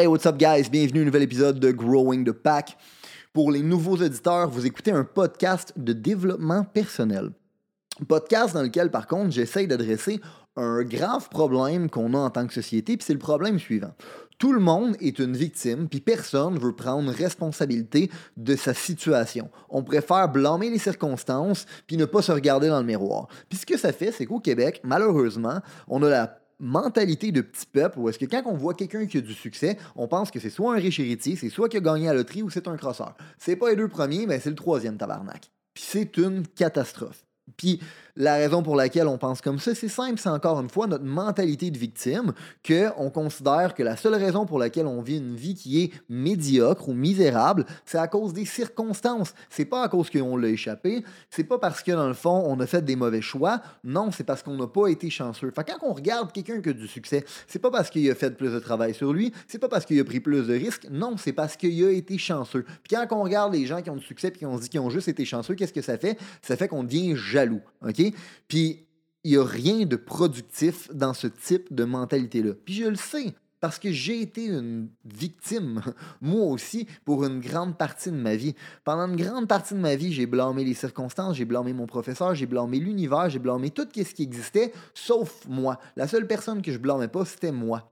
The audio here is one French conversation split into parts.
Hey, what's up, guys? Bienvenue à un nouvel épisode de Growing the Pack. Pour les nouveaux auditeurs, vous écoutez un podcast de développement personnel. Podcast dans lequel, par contre, j'essaye d'adresser un grave problème qu'on a en tant que société, puis c'est le problème suivant. Tout le monde est une victime, puis personne veut prendre responsabilité de sa situation. On préfère blâmer les circonstances, puis ne pas se regarder dans le miroir. Puis ce que ça fait, c'est qu'au Québec, malheureusement, on a la mentalité de petit peuple où est-ce que quand on voit quelqu'un qui a du succès, on pense que c'est soit un riche héritier, c'est soit qui a gagné à la loterie ou c'est un crosseur. C'est pas les deux premiers, mais c'est le troisième tabarnak. Puis c'est une catastrophe. Puis la raison pour laquelle on pense comme ça, c'est simple, c'est encore une fois notre mentalité de victime, qu'on considère que la seule raison pour laquelle on vit une vie qui est médiocre ou misérable, c'est à cause des circonstances. C'est pas à cause qu'on l'a échappé, c'est pas parce que dans le fond, on a fait des mauvais choix, non, c'est parce qu'on n'a pas été chanceux. Fait quand on regarde quelqu'un qui a du succès, c'est pas parce qu'il a fait plus de travail sur lui, c'est pas parce qu'il a pris plus de risques, non, c'est parce qu'il a été chanceux. Puis quand on regarde les gens qui ont du succès puis qu'on se dit qu'ils ont juste été chanceux, qu'est-ce que ça fait? Ça fait qu'on devient jaloux, OK? Puis il n'y a rien de productif dans ce type de mentalité-là. Puis je le sais, parce que j'ai été une victime, moi aussi, pour une grande partie de ma vie. Pendant une grande partie de ma vie, j'ai blâmé les circonstances, j'ai blâmé mon professeur, j'ai blâmé l'univers, j'ai blâmé tout ce qui existait, sauf moi. La seule personne que je blâmais pas, c'était moi.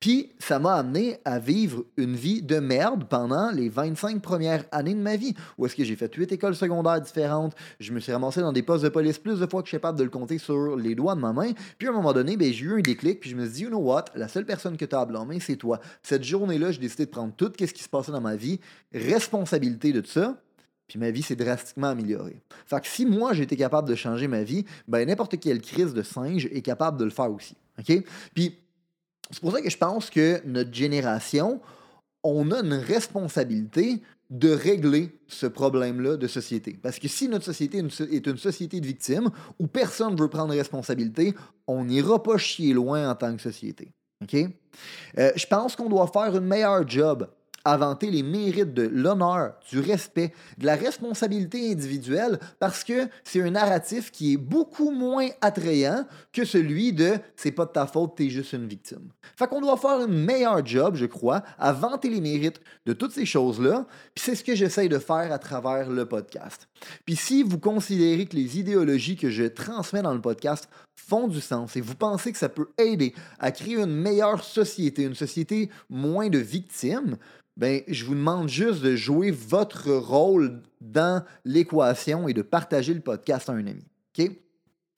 Puis ça m'a amené à vivre une vie de merde pendant les 25 premières années de ma vie, où est-ce que j'ai fait huit écoles secondaires différentes, je me suis ramassé dans des postes de police plus de fois que je suis capable de le compter sur les doigts de ma main, puis à un moment donné, ben, j'ai eu un déclic, puis je me suis dit, you know what, la seule personne que tu as à blâmer, c'est toi. Cette journée-là, j'ai décidé de prendre tout ce qui se passait dans ma vie, responsabilité de tout ça, puis ma vie s'est drastiquement améliorée. Fait que si moi été capable de changer ma vie, ben n'importe quelle crise de singe est capable de le faire aussi. OK? Puis c'est pour ça que je pense que notre génération, on a une responsabilité de régler ce problème-là de société. Parce que si notre société est une société de victimes où personne ne veut prendre responsabilité, on n'ira pas chier loin en tant que société. OK? Euh, je pense qu'on doit faire un meilleur job vanter les mérites de l'honneur, du respect, de la responsabilité individuelle, parce que c'est un narratif qui est beaucoup moins attrayant que celui de c'est pas de ta faute, t'es juste une victime. Fait qu'on doit faire un meilleur job, je crois, à vanter les mérites de toutes ces choses-là, puis c'est ce que j'essaye de faire à travers le podcast. Puis si vous considérez que les idéologies que je transmets dans le podcast font du sens et vous pensez que ça peut aider à créer une meilleure société, une société moins de victimes, ben, je vous demande juste de jouer votre rôle dans l'équation et de partager le podcast à un ami.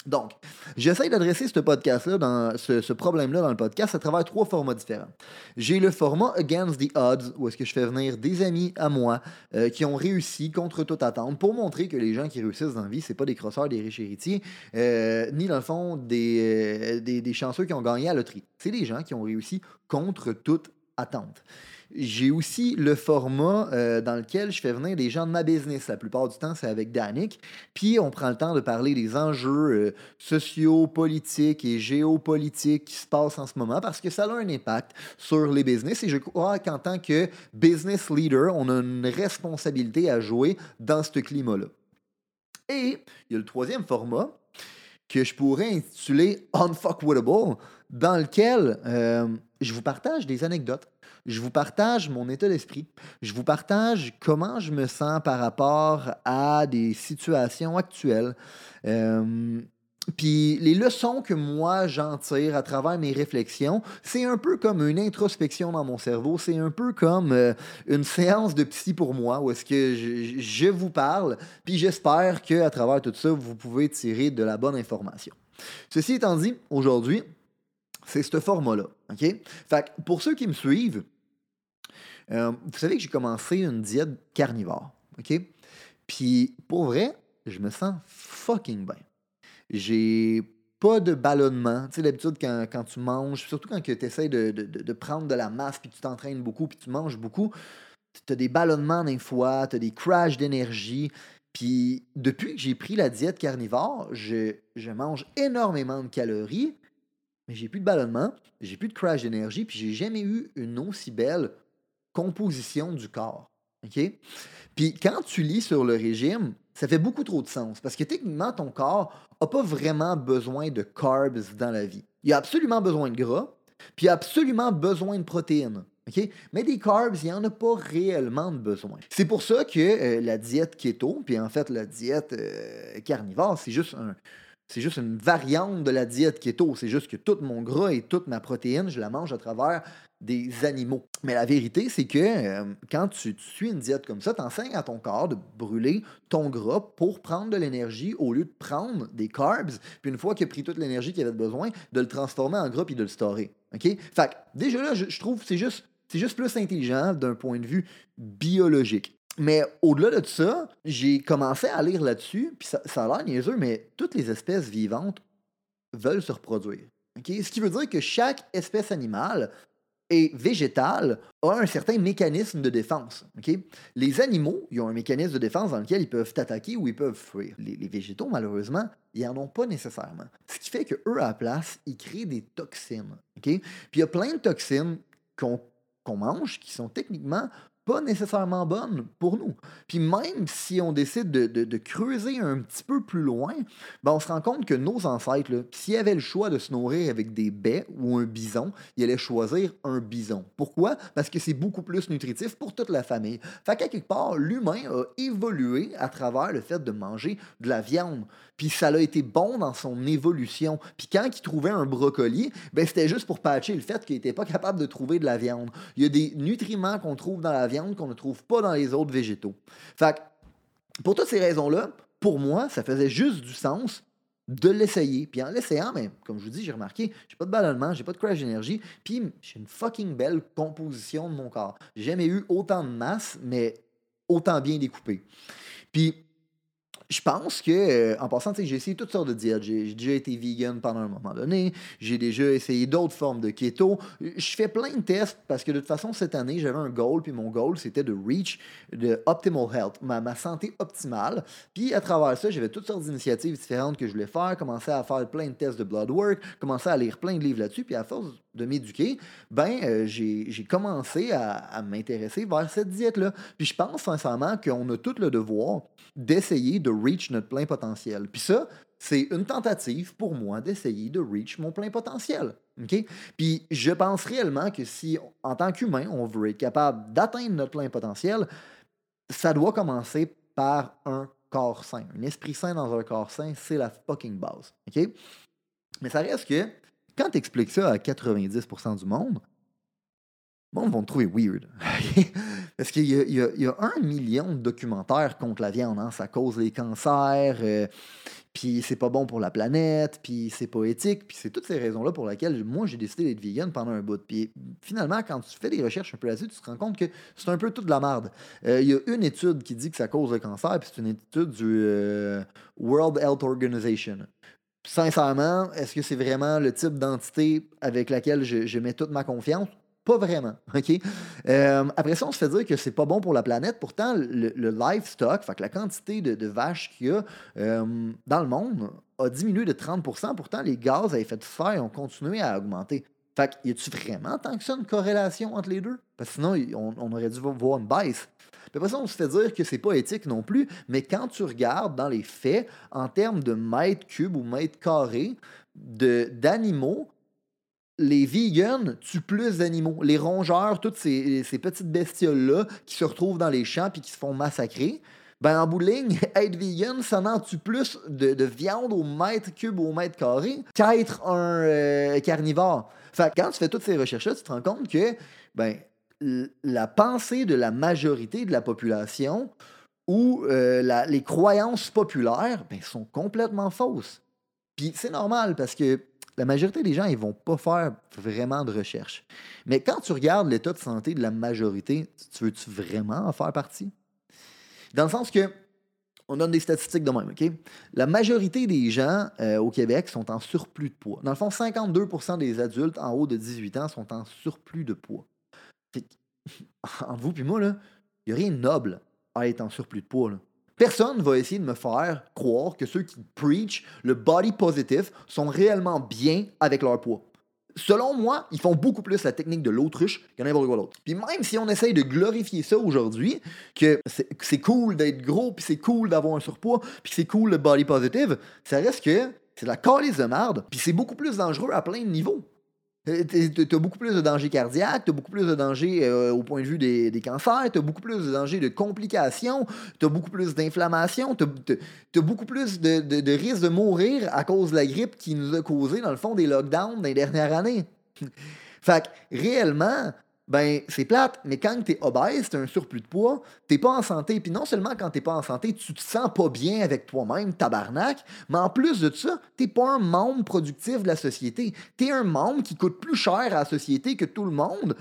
Donc, j'essaie d'adresser ce podcast-là, dans ce, problème-là dans le podcast à travers trois formats différents. J'ai le format Against the Odds, où est-ce que je fais venir des amis à moi euh, qui ont réussi contre toute attente pour montrer que les gens qui réussissent dans la vie, c'est pas des crosseurs, des riches héritiers, euh, ni dans le fond des, euh, des, des chanceux qui ont gagné à loterie. C'est des gens qui ont réussi contre toute attente. J'ai aussi le format euh, dans lequel je fais venir des gens de ma business. La plupart du temps, c'est avec Danick. Puis on prend le temps de parler des enjeux euh, sociaux, politiques et géopolitiques qui se passent en ce moment parce que ça a un impact sur les business. Et je crois qu'en tant que business leader, on a une responsabilité à jouer dans ce climat-là. Et il y a le troisième format que je pourrais intituler Unfuckwittable, dans lequel euh, je vous partage des anecdotes je vous partage mon état d'esprit. Je vous partage comment je me sens par rapport à des situations actuelles. Euh, puis les leçons que moi j'en tire à travers mes réflexions, c'est un peu comme une introspection dans mon cerveau, c'est un peu comme euh, une séance de psy pour moi où est-ce que je, vous parle, puis j'espère que à travers tout ça, vous pouvez tirer de la bonne information. Ceci étant dit, aujourd'hui, c'est ce format-là. OK? Fait pour ceux qui me suivent, euh, vous savez que j'ai commencé une diète carnivore, OK? Puis, pour vrai, je me sens fucking bien. J'ai pas de ballonnement. Tu sais, d'habitude, quand, tu manges, surtout quand tu essaies de, prendre de la masse, puis tu t'entraînes beaucoup, puis tu manges beaucoup, tu as des ballonnements d'un foie, tu as des crashs d'énergie. Puis depuis que j'ai pris la diète carnivore, je, je mange énormément de calories, mais j'ai plus de ballonnement, j'ai plus de crash d'énergie, puis j'ai jamais eu une aussi belle composition du corps. Puis quand tu lis sur le régime, ça fait beaucoup trop de sens parce que techniquement, ton corps n'a pas vraiment besoin de carbs dans la vie. Il a absolument besoin de gras, puis il a absolument besoin de protéines. Mais des carbs, il n'y en a pas réellement besoin. C'est pour ça que euh, la diète keto, puis en fait la diète euh, carnivore, c'est juste un, c'est juste une variante de la diète keto. C'est juste que tout mon gras et toute ma protéine, je la mange à travers des animaux. Mais la vérité, c'est que euh, quand tu, suis une diète comme ça, tu enseignes à ton corps de brûler ton gras pour prendre de l'énergie au lieu de prendre des carbs, puis une fois qu'il a pris toute l'énergie qu'il avait besoin, de le transformer en gras puis de le storer. OK? Fait que, déjà là, je, trouve que c'est juste plus intelligent d'un point de vue biologique. Mais au-delà de ça, j'ai commencé à lire là-dessus, puis ça, a l'air niaiseux, mais toutes les espèces vivantes veulent se reproduire. Ce qui veut dire que chaque espèce animale et végétale a un certain mécanisme de défense. Les animaux, ils ont un mécanisme de défense dans lequel ils peuvent t'attaquer ou ils peuvent fuir. Les, végétaux, malheureusement, ils n'en ont pas nécessairement. Ce qui fait qu'eux, à la place, ils créent des toxines. Puis il y a plein de toxines qu'on mange qui sont techniquement pas nécessairement bonne pour nous. Puis même si on décide de, creuser un petit peu plus loin, ben on se rend compte que nos ancêtres, s'ils avaient le choix de se nourrir avec des baies ou un bison, ils allaient choisir un bison. Pourquoi? Parce que c'est beaucoup plus nutritif pour toute la famille. Fait qu'à quelque part, l'humain a évolué à travers le fait de manger de la viande. Puis ça a été bon dans son évolution. Puis quand il trouvait un brocoli, ben c'était juste pour patcher le fait qu'il n'était pas capable de trouver de la viande. Il y a des nutriments qu'on trouve dans la qu'on ne trouve pas dans les autres végétaux. Fait pour toutes ces raisons-là, pour moi, ça faisait juste du sens de l'essayer. Puis en l'essayant, mais ben, comme je vous dis, j'ai remarqué, j'ai pas de ballonnement, j'ai pas de crash d'énergie, puis j'ai une fucking belle composition de mon corps. J'ai jamais eu autant de masse, mais autant bien découpé. Puis je pense que, euh, en passant, j'ai essayé toutes sortes de diètes. J'ai déjà été vegan pendant un moment donné. J'ai déjà essayé d'autres formes de keto. Je fais plein de tests parce que de toute façon, cette année, j'avais un goal. Puis mon goal, c'était de reach de optimal health, ma, ma santé optimale. Puis à travers ça, j'avais toutes sortes d'initiatives différentes que je voulais faire. Commencer à faire plein de tests de blood work. Commencer à lire plein de livres là-dessus. Puis à force de m'éduquer, ben, euh, j'ai commencé à, m'intéresser vers cette diète-là. Puis je pense sincèrement qu'on a tout le devoir d'essayer de reach notre plein potentiel. Puis ça, c'est une tentative pour moi d'essayer de reach mon plein potentiel. Puis je pense réellement que si, en tant qu'humain, on veut être capable d'atteindre notre plein potentiel, ça doit commencer par un corps sain. Un esprit sain dans un corps sain, c'est la fucking base. Mais ça reste que, quand tu expliques ça à 90% du monde, le monde va te trouver weird. Parce qu'il y, a un million de documentaires contre la viande. Hein. Ça cause les cancers, euh, puis c'est pas bon pour la planète, puis c'est pas éthique. Puis c'est toutes ces raisons-là pour lesquelles moi j'ai décidé d'être vegan pendant un bout. Puis finalement, quand tu fais des recherches un peu là-dessus, tu te rends compte que c'est un peu toute la merde. Euh, il y a une étude qui dit que ça cause le cancer, puis c'est une étude du euh, World Health Organization sincèrement, est-ce que c'est vraiment le type d'entité avec laquelle je, mets toute ma confiance? Pas vraiment. OK? Euh, après ça, on se fait dire que c'est pas bon pour la planète. Pourtant, le, livestock, la quantité de, vaches qu'il y a euh, dans le monde a diminué de 30% Pourtant, les gaz à effet de serre ont continué à augmenter. Fait y a-tu vraiment tant que ça une corrélation entre les deux? Parce que sinon, on, aurait dû voir une baisse. Puis après ça, on se fait dire que c'est pas éthique non plus, mais quand tu regardes dans les faits, en termes de mètres cubes ou mètres carrés d'animaux, les vegans tuent plus d'animaux. Les rongeurs, toutes ces, petites bestioles-là qui se retrouvent dans les champs et qui se font massacrer, ben en bout de ligne, être vegan, ça n'en tue plus de, viande au mètre cube ou au mètre carré qu'être un euh, carnivore? Fait quand tu fais toutes ces recherches-là, tu te rends compte que ben, la pensée de la majorité de la population ou euh, les croyances populaires ben, sont complètement fausses. Puis c'est normal parce que la majorité des gens, ils vont pas faire vraiment de recherche. Mais quand tu regardes l'état de santé de la majorité, tu veux-tu vraiment en faire partie? Dans le sens que, on donne des statistiques de même, OK? La majorité des gens euh, au Québec sont en surplus de poids. Dans le fond, 52% des adultes en haut de 18 ans sont en surplus de poids. entre vous et moi, là, il n'y a rien de noble à être en surplus de poids. Personne ne va essayer de me faire croire que ceux qui preach le body positive sont réellement bien avec leur poids. Selon moi, ils font beaucoup plus la technique de l'autruche que n'importe quoi d'autre. Puis même si on essaye de glorifier ça aujourd'hui, que c'est cool d'être gros, puis c'est cool d'avoir un surpoids, puis c'est cool le body positive, ça reste que c'est de la calice de merde, puis c'est beaucoup plus dangereux à plein de niveaux. Euh, tu as beaucoup plus de danger cardiaque, tu as beaucoup plus de danger euh, au point de vue des, cancers, tu as beaucoup plus de danger de complications, tu as beaucoup plus d'inflammation, tu as, beaucoup plus de, de, de risque de mourir à cause de la grippe qui nous a causé, dans le fond, des lockdowns les dernières années. fait réellement, ben c'est plate, mais quand tu es obèse, tu un surplus de poids, t'es pas en santé, puis non seulement quand t'es pas en santé, tu te sens pas bien avec toi-même, tabarnak, mais en plus de ça, t'es pas un membre productif de la société. T'es un membre qui coûte plus cher à la société que tout le monde,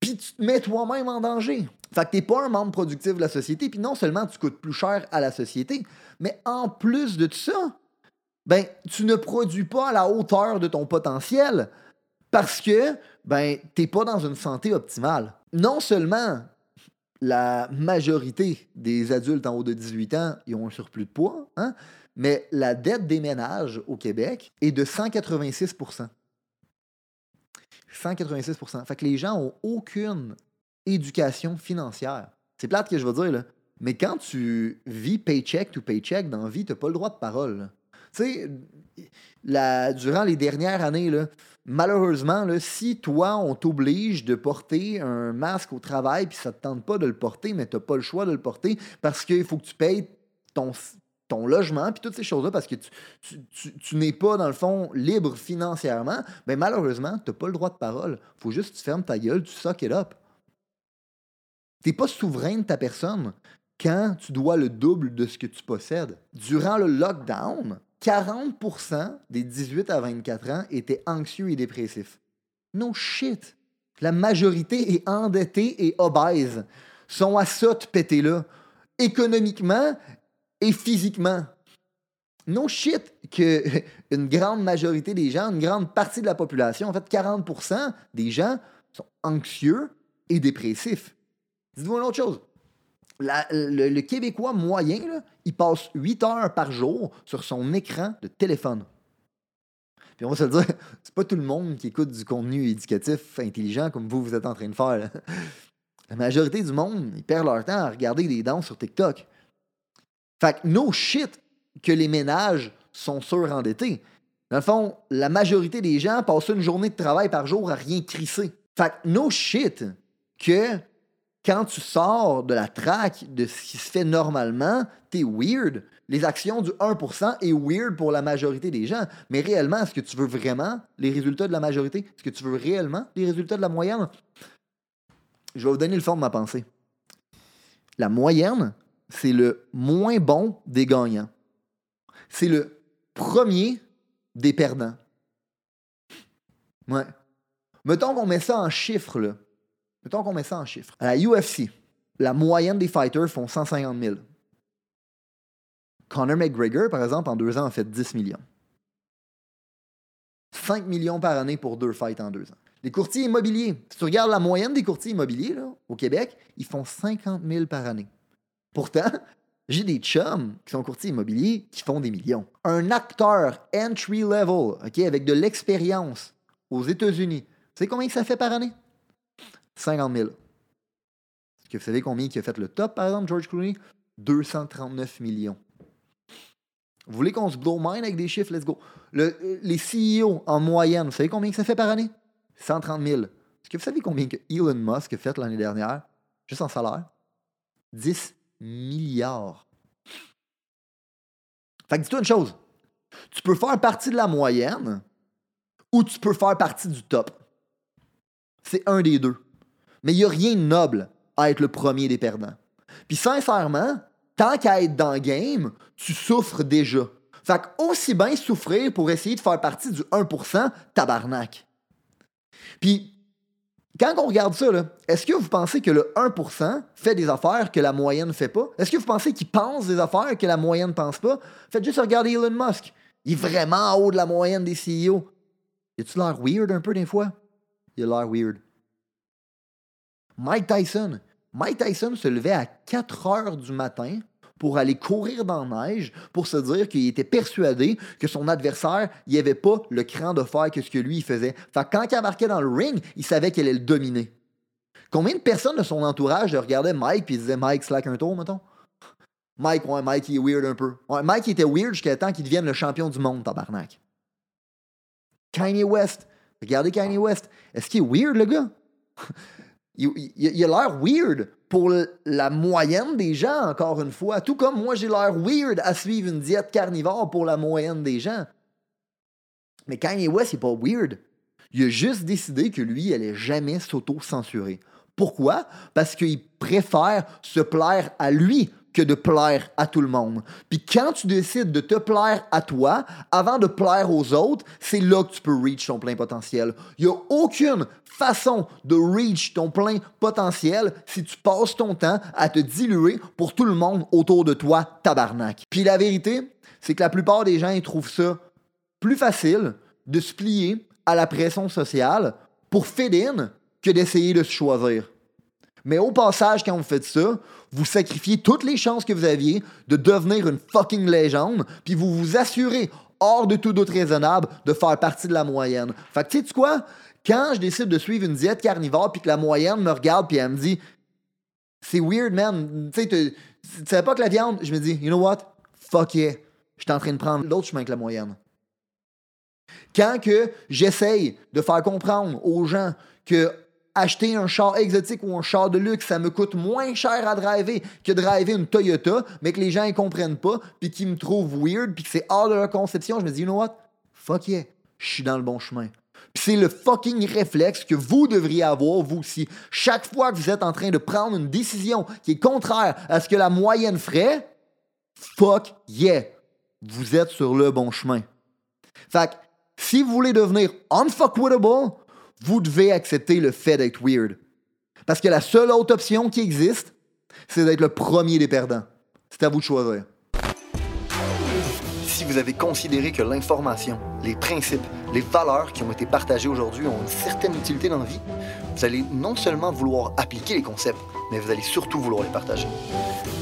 puis tu te mets toi-même en danger. Fait que t'es pas un membre productif de la société, puis non seulement tu coûtes plus cher à la société, mais en plus de ça, ben tu ne produis pas à la hauteur de ton potentiel parce que ben, t'es pas dans une santé optimale. Non seulement la majorité des adultes en haut de 18 ans ils ont un surplus de poids, hein, mais la dette des ménages au Québec est de 186% 186% Fait que les gens ont aucune éducation financière. C'est plate que je veux dire, là. Mais quand tu vis paycheck to paycheck dans la vie, tu n'as pas le droit de parole. Tu sais, durant les dernières années, là, malheureusement, si toi, on t'oblige de porter un masque au travail, puis ça ne te tente pas de le porter, mais tu n'as pas le choix de le porter parce qu'il faut que tu payes ton, ton logement, puis toutes ces choses-là, parce que tu, n'es pas, dans le fond, libre financièrement, mais malheureusement, tu n'as pas le droit de parole. Faut juste que tu fermes ta gueule, tu suck it up. Tu n'es pas souverain de ta personne quand tu dois le double de ce que tu possèdes. Durant le lockdown, 40% des 18 à 24 ans étaient anxieux et dépressifs. No shit. La majorité est endettée et obèse. Sont à ça de péter là. Économiquement et physiquement. No shit que une grande majorité des gens, une grande partie de la population, en fait 40% des gens sont anxieux et dépressifs. Dites-vous une autre chose le, Québécois moyen, il passe 8 heures par jour sur son écran de téléphone. Puis on va se le dire, c'est pas tout le monde qui écoute du contenu éducatif intelligent comme vous, vous êtes en train de faire. La majorité du monde, ils perdent leur temps à regarder des danses sur TikTok. Fait que no shit que les ménages sont surendettés. Dans le fond, la majorité des gens passent une journée de travail par jour à rien crisser. Fait que no shit que quand tu sors de la traque de ce qui se fait normalement, t'es weird. Les actions du 1% est weird pour la majorité des gens. Mais réellement, est-ce que tu veux vraiment les résultats de la majorité? Est-ce que tu veux réellement les résultats de la moyenne? Je vais vous donner le fond de ma pensée. La moyenne, c'est le moins bon des gagnants. C'est le premier des perdants. Ouais. Mettons qu'on met ça en chiffres. Mettons qu'on met ça en chiffres. À la UFC, la moyenne des fighters font 150 000. Conor McGregor, par exemple, en deux ans, a fait 10 millions. 5 millions par année pour deux fights en deux ans. Les courtiers immobiliers, si tu regardes la moyenne des courtiers immobiliers au Québec, ils font 50 000 par année. Pourtant, j'ai des chums qui sont courtiers immobiliers qui font des millions. Un acteur entry level, ok, avec de l'expérience aux États-Unis, tu sais combien ça fait par année? 50 000. Est-ce que vous savez combien qui a fait le top, par exemple, George Clooney? 239 millions. Vous voulez qu'on se blow mind avec des chiffres? Let's go. les CEO en moyenne, vous savez combien ça fait par année? 130 000. Est-ce que vous savez combien que Elon Musk a fait l'année dernière, juste en salaire? 10 milliards. Fait que dis-toi une chose. Tu peux faire partie de la moyenne ou tu peux faire partie du top. C'est un des deux. Mais il n'y a rien de noble à être le premier des perdants. Puis sincèrement, tant qu'à être dans le game, tu souffres déjà. Fait aussi bien souffrir pour essayer de faire partie du 1%, tabarnak. Puis, quand on regarde ça, est-ce que vous pensez que le 1% fait des affaires que la moyenne ne fait pas? Est-ce que vous pensez qu'il pense des affaires que la moyenne ne pense pas? Faites juste regarder Elon Musk. Il est vraiment en haut de la moyenne des CEO. Y a-tu l'air weird un peu des fois? Il a l'air weird. Mike Tyson, Mike Tyson se levait à 4 heures du matin pour aller courir dans la neige, pour se dire qu'il était persuadé que son adversaire, il avait pas le cran de faire que ce que lui il faisait. Fait que quand il embarquait dans le ring, il savait qu'elle allait le dominer. Combien de personnes de son entourage regardaient Mike puis disaient Mike slack un tour, mettons? Mike, ouais, Mike, il est weird un peu. Mike, il était weird jusqu'à temps qu'il devienne le champion du monde, tabarnak. Kanye West. Regardez Kanye West. Est-ce qu'il est weird, le gars? Il, a l'air weird pour la moyenne des gens, encore une fois. Tout comme moi, j'ai l'air weird à suivre une diète carnivore pour la moyenne des gens. Mais Kanye West, il n'est pas weird. Il a juste décidé que lui, il allait jamais s'auto-censurer. Pourquoi? Parce qu'il préfère se plaire à lui que de plaire à tout le monde. Puis quand tu décides de te plaire à toi, avant de plaire aux autres, c'est là que tu peux reach ton plein potentiel. Il n'y a aucune façon de reach ton plein potentiel si tu passes ton temps à te diluer pour tout le monde autour de toi, tabarnak. Puis la vérité, c'est que la plupart des gens ils trouvent ça plus facile de se plier à la pression sociale pour fit que d'essayer de se choisir. Mais au passage, quand vous faites ça, vous sacrifiez toutes les chances que vous aviez de devenir une fucking légende, puis vous vous assurez, hors de tout doute raisonnable, de faire partie de la moyenne. Fait que tu sais quoi? Quand je décide de suivre une diète carnivore, puis que la moyenne me regarde, puis elle me dit C'est weird, man. Tu sais, tu savais pas que la viande, je me dis You know what? Fuck yeah. Je suis en train de prendre l'autre chemin que la moyenne. Quand que j'essaye de faire comprendre aux gens que acheter un char exotique ou un char de luxe, ça me coûte moins cher à driver que driver une Toyota, mais que les gens ne comprennent pas, puis qu'ils me trouvent weird, puis que c'est hors de leur conception, je me dis, you know what? Fuck yeah, je suis dans le bon chemin. Puis c'est le fucking réflexe que vous devriez avoir, vous aussi. Chaque fois que vous êtes en train de prendre une décision qui est contraire à ce que la moyenne ferait, fuck yeah, vous êtes sur le bon chemin. Fait si vous voulez devenir unfuckwittable, vous devez accepter le fait d'être weird. Parce que la seule autre option qui existe, c'est d'être le premier des perdants. C'est à vous de choisir. Si vous avez considéré que l'information, les principes, les valeurs qui ont été partagées aujourd'hui ont une certaine utilité dans la vie, vous allez non seulement vouloir appliquer les concepts, mais vous allez surtout vouloir les partager.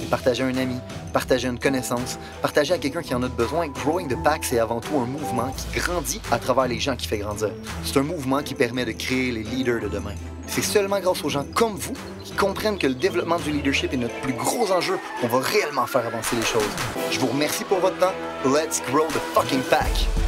Partager un ami, partager une connaissance, partager à quelqu'un qui en a besoin. Growing the Pack, c'est avant tout un mouvement qui grandit à travers les gens qui fait grandir. C'est un mouvement qui permet de créer les leaders de demain. C'est seulement grâce aux gens comme vous qui comprennent que le développement du leadership est notre plus gros enjeu qu'on va réellement faire avancer les choses. Je vous remercie pour votre temps. Let's grow the fucking pack!